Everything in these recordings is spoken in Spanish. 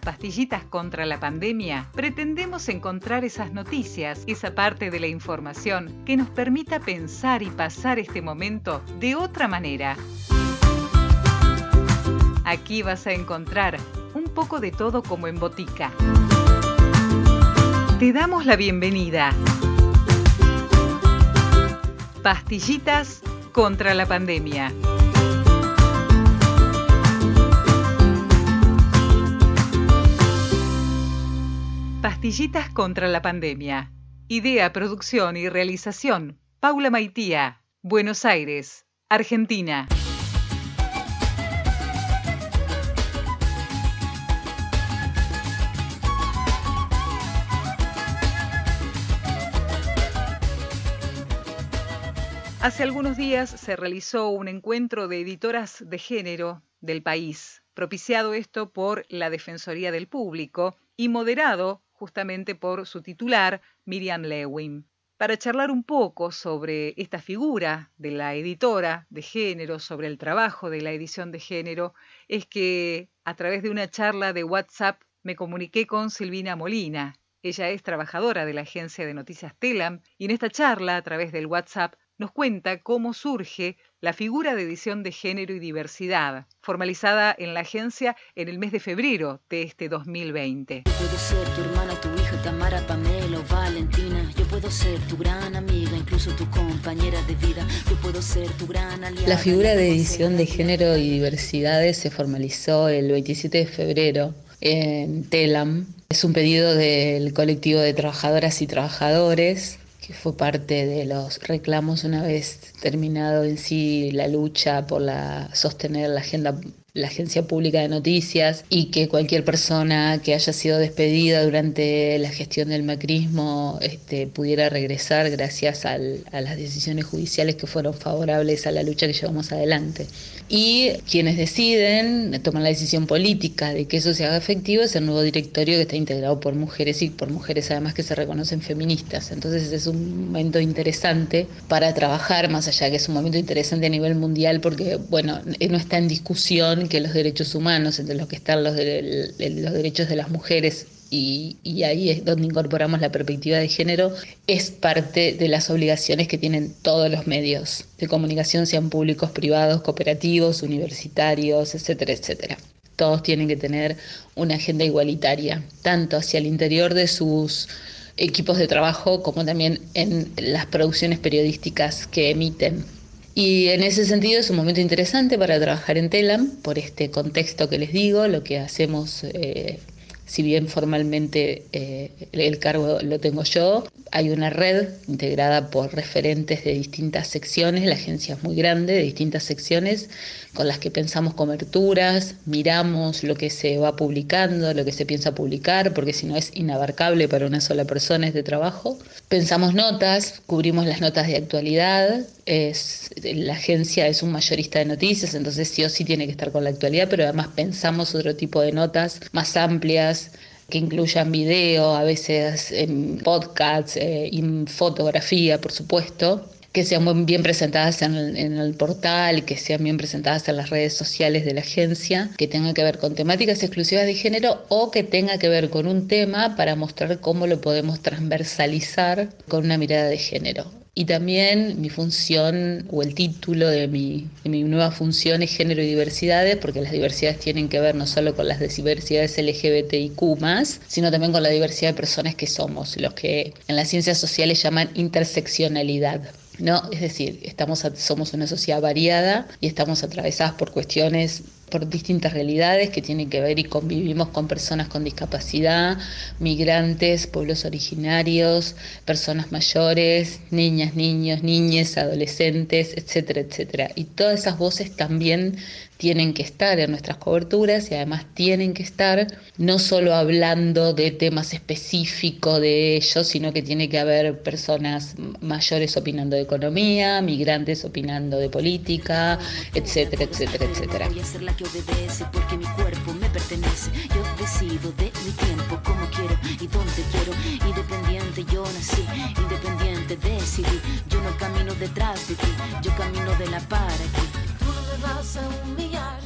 pastillitas contra la pandemia, pretendemos encontrar esas noticias, esa parte de la información que nos permita pensar y pasar este momento de otra manera. Aquí vas a encontrar un poco de todo como en botica. Te damos la bienvenida. Pastillitas contra la pandemia. Pastillitas contra la pandemia. Idea, producción y realización. Paula Maitía, Buenos Aires, Argentina. Hace algunos días se realizó un encuentro de editoras de género del país, propiciado esto por la Defensoría del Público y moderado justamente por su titular, Miriam Lewin, para charlar un poco sobre esta figura de la editora de género, sobre el trabajo de la edición de género, es que a través de una charla de WhatsApp me comuniqué con Silvina Molina. Ella es trabajadora de la agencia de noticias Telam y en esta charla a través del WhatsApp nos cuenta cómo surge la figura de edición de género y diversidad, formalizada en la agencia en el mes de febrero de este 2020. puedo ser tu hermana, tu hija, Tamara, Pamela o Valentina. Yo puedo ser tu gran amiga, incluso tu compañera de vida. Yo puedo ser tu gran aliada. La figura de edición de género y diversidades se formalizó el 27 de febrero en TELAM. Es un pedido del colectivo de trabajadoras y trabajadores que fue parte de los reclamos una vez terminado en sí la lucha por la, sostener la agenda la agencia pública de noticias y que cualquier persona que haya sido despedida durante la gestión del macrismo este, pudiera regresar gracias a las decisiones judiciales que fueron favorables a la lucha que llevamos adelante. Y quienes deciden, toman la decisión política de que eso se haga efectivo, es el nuevo directorio que está integrado por mujeres y por mujeres además que se reconocen feministas. Entonces es un momento interesante para trabajar, más allá que es un momento interesante a nivel mundial porque, bueno, no está en discusión que los derechos humanos, entre los que están los, los derechos de las mujeres y, y, ahí es donde incorporamos la perspectiva de género, es parte de las obligaciones que tienen todos los medios de comunicación, sean públicos, privados, cooperativos, universitarios, etcétera, etcétera. Todos tienen que tener una agenda igualitaria, tanto hacia el interior de sus equipos de trabajo como también en las producciones periodísticas que emiten. Y en ese sentido es un momento interesante para trabajar en Telam, por este contexto que les digo, lo que hacemos, eh, si bien formalmente eh, el cargo lo tengo yo, hay una red integrada por referentes de distintas secciones, la agencia es muy grande, de distintas secciones, con las que pensamos coberturas, miramos lo que se va publicando, lo que se piensa publicar, porque si no es inabarcable para una sola persona este trabajo. Pensamos notas, cubrimos las notas de actualidad, la agencia es un mayorista de noticias, entonces sí o sí tiene que estar con la actualidad, pero además pensamos otro tipo de notas más amplias que incluyan video, a veces en podcasts, eh, y fotografía, por supuesto, que sean bien presentadas en el, en el, portal, que sean bien presentadas en las redes sociales de la agencia, que tengan que ver con temáticas exclusivas de género o que tenga que ver con un tema para mostrar cómo lo podemos transversalizar con una mirada de género. Y también mi función o el título de mi, nueva función es género y diversidades, porque las diversidades tienen que ver no solo con las diversidades LGBTIQ, sino también con la diversidad de personas que somos, los que en las ciencias sociales llaman interseccionalidad. ¿no? Es decir, estamos, somos una sociedad variada y estamos atravesadas por cuestiones por distintas realidades que tienen que ver y convivimos con personas con discapacidad, migrantes, pueblos originarios, personas mayores, niñas, niños, niñas, adolescentes, etcétera, etcétera. Y todas esas voces también tienen que estar en nuestras coberturas y además tienen que estar no solo hablando de temas específicos de ellos, sino que tiene que haber personas mayores opinando de economía, migrantes opinando de política, etcétera, etcétera, etcétera que obedece porque mi cuerpo me pertenece. Yo decido de mi tiempo como quiero y donde quiero. Independiente yo nací, independiente decidí. Yo no camino detrás de ti, yo camino de la para aquí. Tú no me vas a humillar,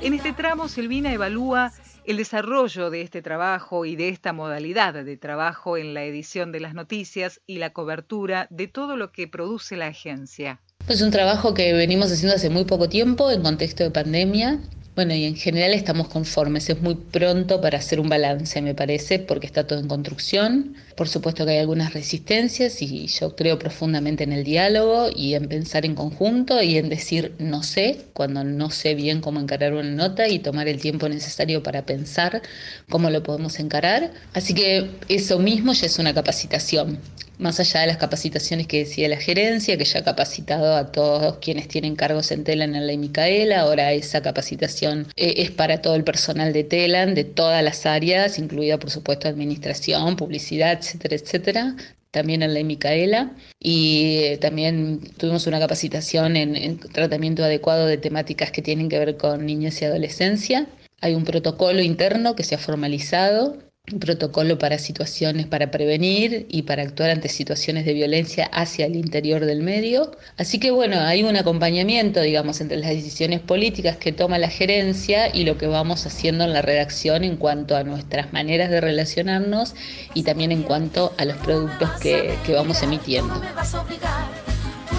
En este tramo, Silvina evalúa el desarrollo de este trabajo y de esta modalidad de trabajo en la edición de las noticias y la cobertura de todo lo que produce la agencia. Es un trabajo que venimos haciendo hace muy poco tiempo en contexto de pandemia. Bueno, y en general estamos conformes. Es muy pronto para hacer un balance, me parece, porque está todo en construcción. Por supuesto que hay algunas resistencias y yo creo profundamente en el diálogo y en pensar en conjunto y en decir no sé cuando no sé bien cómo encarar una nota y tomar el tiempo necesario para pensar cómo lo podemos encarar. Así que eso mismo ya es una capacitación más allá de las capacitaciones que decía la gerencia, que ya ha capacitado a todos quienes tienen cargos en Telan en la Micaela, ahora esa capacitación eh, es para todo el personal de Telan, de todas las áreas, incluida por supuesto administración, publicidad, etcétera, etcétera también en la Micaela y eh, también tuvimos una capacitación en, en, tratamiento adecuado de temáticas que tienen que ver con niñez y adolescencia. Hay un protocolo interno que se ha formalizado protocolo para situaciones para prevenir y para actuar ante situaciones de violencia hacia el interior del medio. Así que bueno, hay un acompañamiento, digamos, entre las decisiones políticas que toma la gerencia y lo que vamos haciendo en la redacción en cuanto a nuestras maneras de relacionarnos y también en cuanto a los productos que, que vamos emitiendo. Tú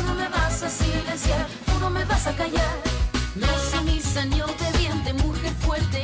no me vas a callar. No sumisa ni obediente, mujer fuerte,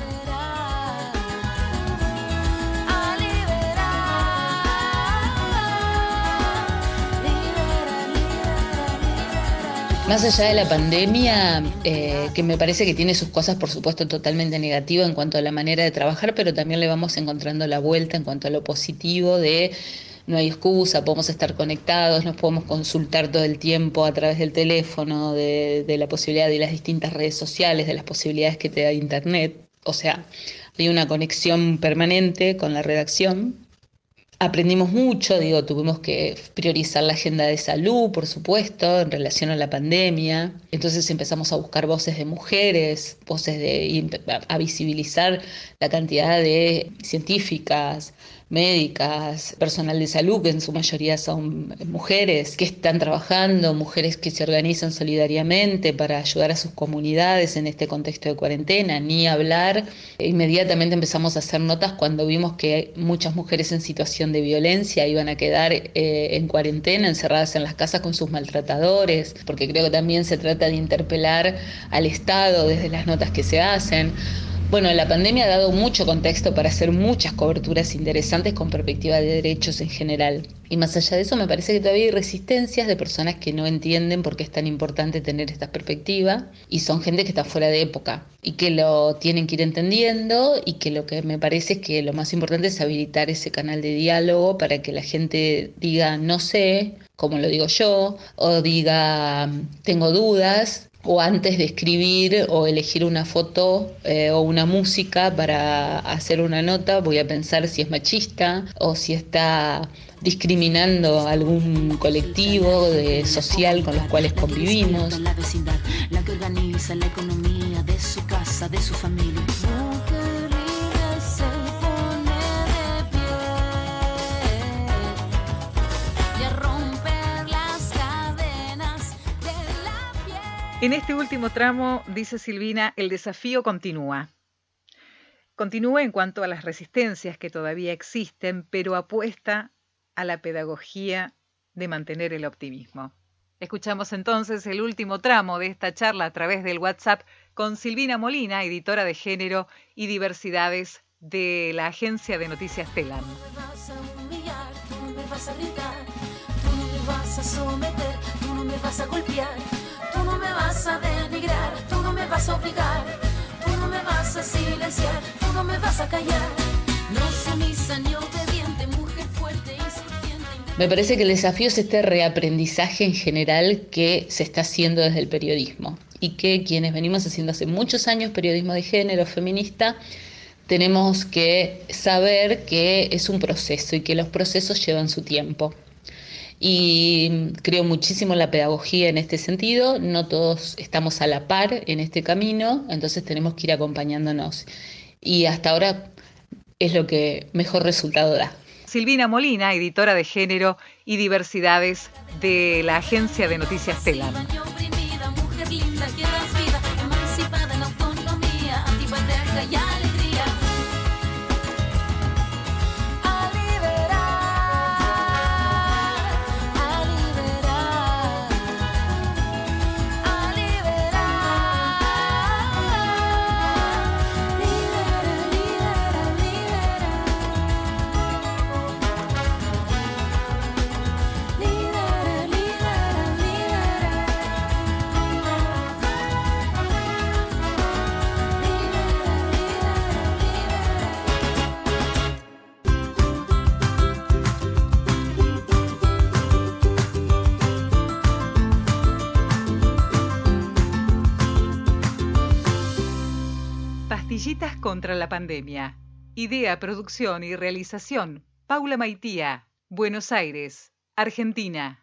Más allá de la pandemia, eh, que me parece que tiene sus cosas, por supuesto, totalmente negativas en cuanto a la manera de trabajar, pero también le vamos encontrando la vuelta en cuanto a lo positivo de no hay excusa, podemos estar conectados, nos podemos consultar todo el tiempo a través del teléfono, de, de la posibilidad de las distintas redes sociales, de las posibilidades que te da Internet. O sea, hay una conexión permanente con la redacción aprendimos mucho, digo, tuvimos que priorizar la agenda de salud, por supuesto, en relación a la pandemia. Entonces empezamos a buscar voces de mujeres, voces de a visibilizar la cantidad de científicas, médicas, personal de salud, que en su mayoría son mujeres, que están trabajando, mujeres que se organizan solidariamente para ayudar a sus comunidades en este contexto de cuarentena, ni hablar. Inmediatamente empezamos a hacer notas cuando vimos que muchas mujeres en situación de violencia iban a quedar eh, en cuarentena, encerradas en las casas con sus maltratadores, porque creo que también se trata de interpelar al Estado desde las notas que se hacen. Bueno, la pandemia ha dado mucho contexto para hacer muchas coberturas interesantes con perspectiva de derechos en general. Y más allá de eso, me parece que todavía hay resistencias de personas que no entienden por qué es tan importante tener esta perspectiva y son gente que está fuera de época y que lo tienen que ir entendiendo y que lo que me parece es que lo más importante es habilitar ese canal de diálogo para que la gente diga no sé, como lo digo yo, o diga tengo dudas o antes de escribir o elegir una foto eh, o una música para hacer una nota, voy a pensar si es machista o si está discriminando a algún colectivo de social con los cuales convivimos. La vecindad, la que organiza la economía de su casa, de su familia. En este último tramo, dice Silvina, el desafío continúa. Continúa en cuanto a las resistencias que todavía existen, pero apuesta a la pedagogía de mantener el optimismo. Escuchamos entonces el último tramo de esta charla a través del WhatsApp con Silvina Molina, editora de género y diversidades de la agencia de noticias Telam. Tú me vas a someter, tú me vas a golpear, Me parece que el desafío es este reaprendizaje en general que se está haciendo desde el periodismo y que quienes venimos haciendo hace muchos años periodismo de género feminista tenemos que saber que es un proceso y que los procesos llevan su tiempo. Y creo muchísimo en la pedagogía en este sentido, no todos estamos a la par en este camino, entonces tenemos que ir acompañándonos. Y hasta ahora es lo que mejor resultado da. Silvina Molina, editora de género y diversidades de la agencia de noticias Telam. Contra la pandemia. Idea, producción y realización. Paula Maitía, Buenos Aires, Argentina.